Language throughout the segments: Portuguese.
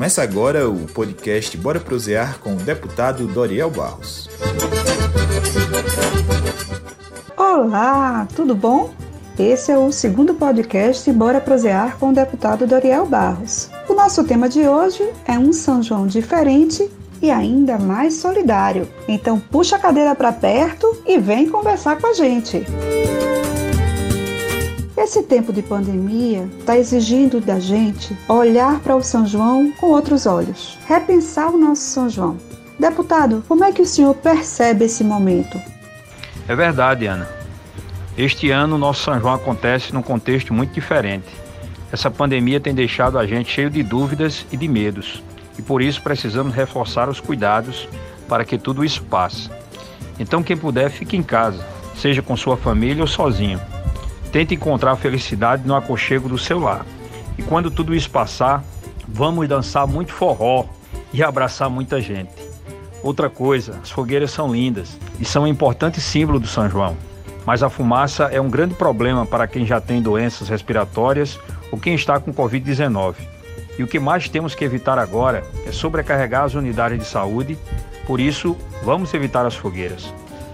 Começa agora o podcast Bora Prosear com o deputado Doriel Barros. Olá, tudo bom? Esse é o segundo podcast Bora Prosear com o deputado Doriel Barros. O nosso tema de hoje é um São João diferente e ainda mais solidário. Então puxa a cadeira para perto e vem conversar com a gente. Esse tempo de pandemia está exigindo da gente olhar para o São João com outros olhos, repensar o nosso São João. Deputado, como é que o senhor percebe esse momento? É verdade, Ana. Este ano, o nosso São João acontece num contexto muito diferente. Essa pandemia tem deixado a gente cheio de dúvidas e de medos, e por isso precisamos reforçar os cuidados para que tudo isso passe. Então, quem puder, fique em casa, seja com sua família ou sozinho. Tente encontrar felicidade no aconchego do seu lar. E quando tudo isso passar, vamos dançar muito forró e abraçar muita gente. Outra coisa, as fogueiras são lindas e são um importante símbolo do São João. Mas a fumaça é um grande problema para quem já tem doenças respiratórias ou quem está com Covid-19. E o que mais temos que evitar agora é sobrecarregar as unidades de saúde, por isso, vamos evitar as fogueiras.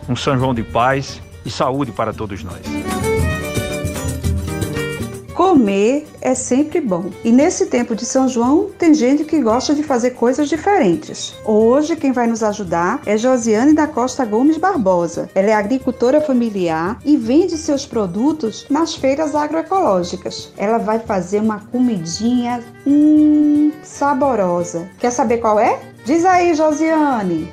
Um São João de paz e saúde para todos nós. Comer é sempre bom. E nesse tempo de São João, tem gente que gosta de fazer coisas diferentes. Hoje, quem vai nos ajudar é Josiane da Costa Gomes Barbosa. Ela é agricultora familiar e vende seus produtos nas feiras agroecológicas. Ela vai fazer uma comidinha hum, saborosa. Quer saber qual é? Diz aí, Josiane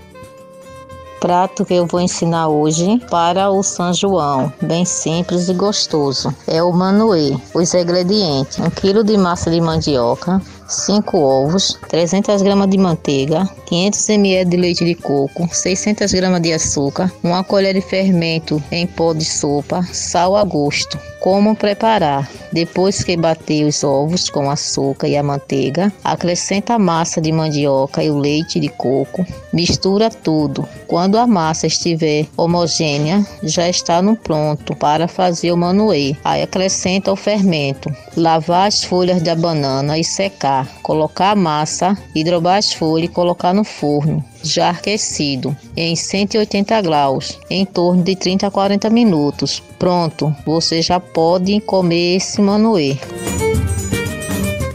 prato que eu vou ensinar hoje para o São João, bem simples e gostoso. É o manoê. Os ingredientes: 1 kg de massa de mandioca, 5 ovos, 300 gramas de manteiga, 500 ml de leite de coco, 600 gramas de açúcar, uma colher de fermento em pó de sopa, sal a gosto. Como preparar? Depois que bater os ovos com açúcar e a manteiga, acrescenta a massa de mandioca e o leite de coco, mistura tudo. Quando a massa estiver homogênea, já está no pronto para fazer o manoê. Aí acrescenta o fermento, lavar as folhas da banana e secar, colocar a massa, hidrobar as folhas e colocar no forno já aquecido em 180 graus, em torno de 30 a 40 minutos. Pronto, você já pode comer esse manoê.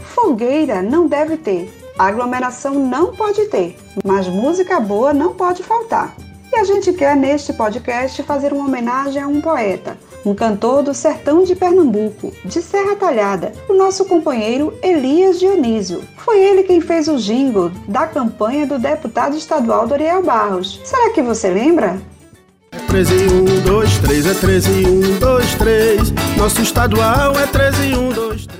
Fogueira não deve ter, aglomeração não pode ter, mas música boa não pode faltar. E a gente quer neste podcast fazer uma homenagem a um poeta, um cantor do sertão de Pernambuco, de Serra Talhada, o nosso companheiro Elias Dionísio. Foi ele quem fez o jingle da campanha do deputado estadual Doriel Barros. Será que você lembra? 13 1, 2, 3, é 13 1, 2, 3. Nosso estadual é 13 1, 2, 3.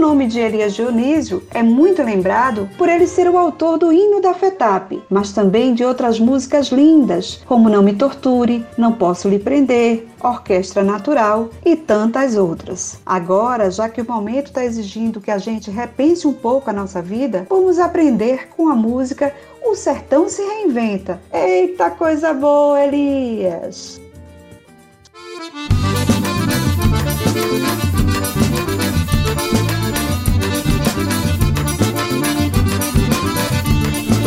O nome de Elias Dionísio é muito lembrado por ele ser o autor do hino da FETAP, mas também de outras músicas lindas, como Não Me Torture, Não Posso Lhe Prender, Orquestra Natural e tantas outras. Agora, já que o momento está exigindo que a gente repense um pouco a nossa vida, vamos aprender com a música O Sertão se Reinventa. Eita coisa boa, Elias!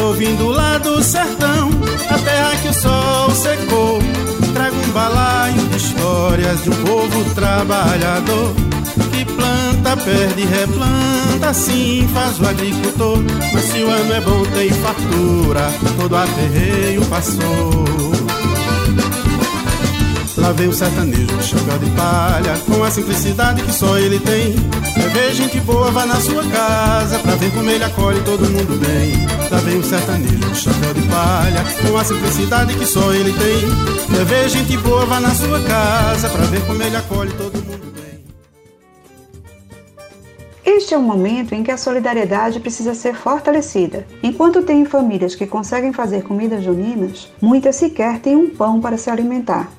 Tô vindo lá do sertão, a terra que o sol secou. Trago um balaio de histórias de um povo trabalhador. Que planta, perde, replanta, assim faz o agricultor. Mas se o ano é bom, tem fartura, todo aperreio passou. Lá vem o sertanejo de chapéu de palha Com a simplicidade que só ele tem ver gente boa, vá na sua casa Pra ver como ele acolhe todo mundo bem Lá vem o sertanejo de chapéu de palha Com a simplicidade que só ele tem ver gente boa, vá na sua casa Pra ver como ele acolhe todo mundo bem Este é um momento em que a solidariedade precisa ser fortalecida. Enquanto tem famílias que conseguem fazer comidas juninas, muitas sequer têm um pão para se alimentar.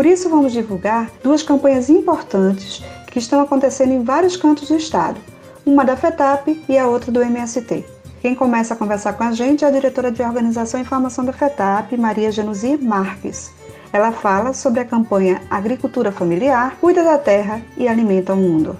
Por isso, vamos divulgar duas campanhas importantes que estão acontecendo em vários cantos do estado, uma da FETAP e a outra do MST. Quem começa a conversar com a gente é a diretora de Organização e Informação da FETAP, Maria Januzir Marques. Ela fala sobre a campanha Agricultura Familiar, Cuida da Terra e Alimenta o Mundo.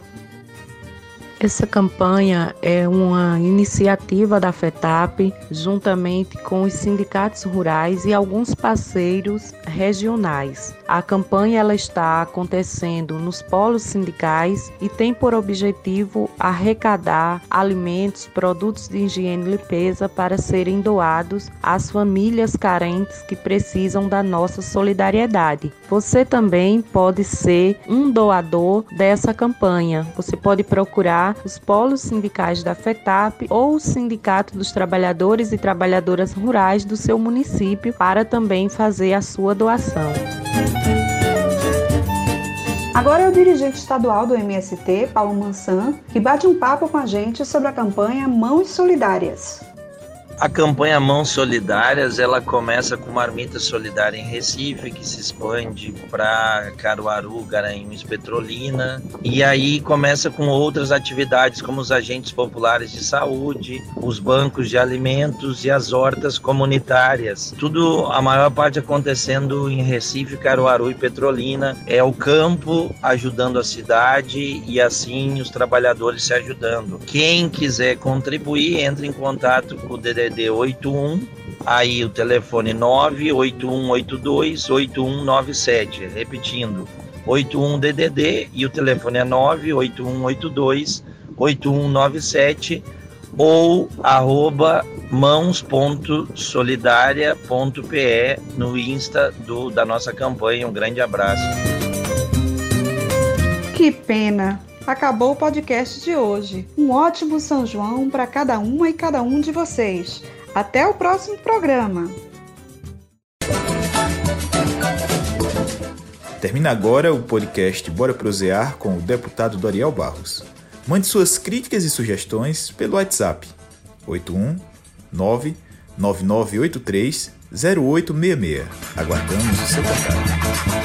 Essa campanha é uma iniciativa da FETAP, juntamente com os sindicatos rurais e alguns parceiros regionais. A campanha ela está acontecendo nos polos sindicais e tem por objetivo arrecadar alimentos, produtos de higiene e limpeza para serem doados às famílias carentes que precisam da nossa solidariedade. Você também pode ser um doador dessa campanha. Você pode procurar os polos sindicais da FETAP ou o Sindicato dos Trabalhadores e Trabalhadoras Rurais do seu município para também fazer a sua doação. Agora é o dirigente estadual do MST, Paulo Mansan, que bate um papo com a gente sobre a campanha Mãos Solidárias. A campanha Mãos Solidárias, ela começa com Marmita Solidária em Recife, que se expande para Caruaru, Garanhuns, Petrolina, e aí começa com outras atividades como os agentes populares de saúde, os bancos de alimentos e as hortas comunitárias. Tudo, a maior parte acontecendo em Recife, Caruaru e Petrolina. É o campo ajudando a cidade e assim os trabalhadores se ajudando. Quem quiser contribuir, entre em contato com o DDD DDD 81, aí o telefone 98182 8197, repetindo, 81 DDD e o telefone é 98182 8197 ou arroba mãos.solidaria.pe no Insta do, da nossa campanha. Um grande abraço. Que pena! Acabou o podcast de hoje. Um ótimo São João para cada uma e cada um de vocês. Até o próximo programa. Termina agora o podcast Bora Prosear com o deputado Doriel Barros. Mande suas críticas e sugestões pelo WhatsApp 819 9983 0866. Aguardamos o seu contato.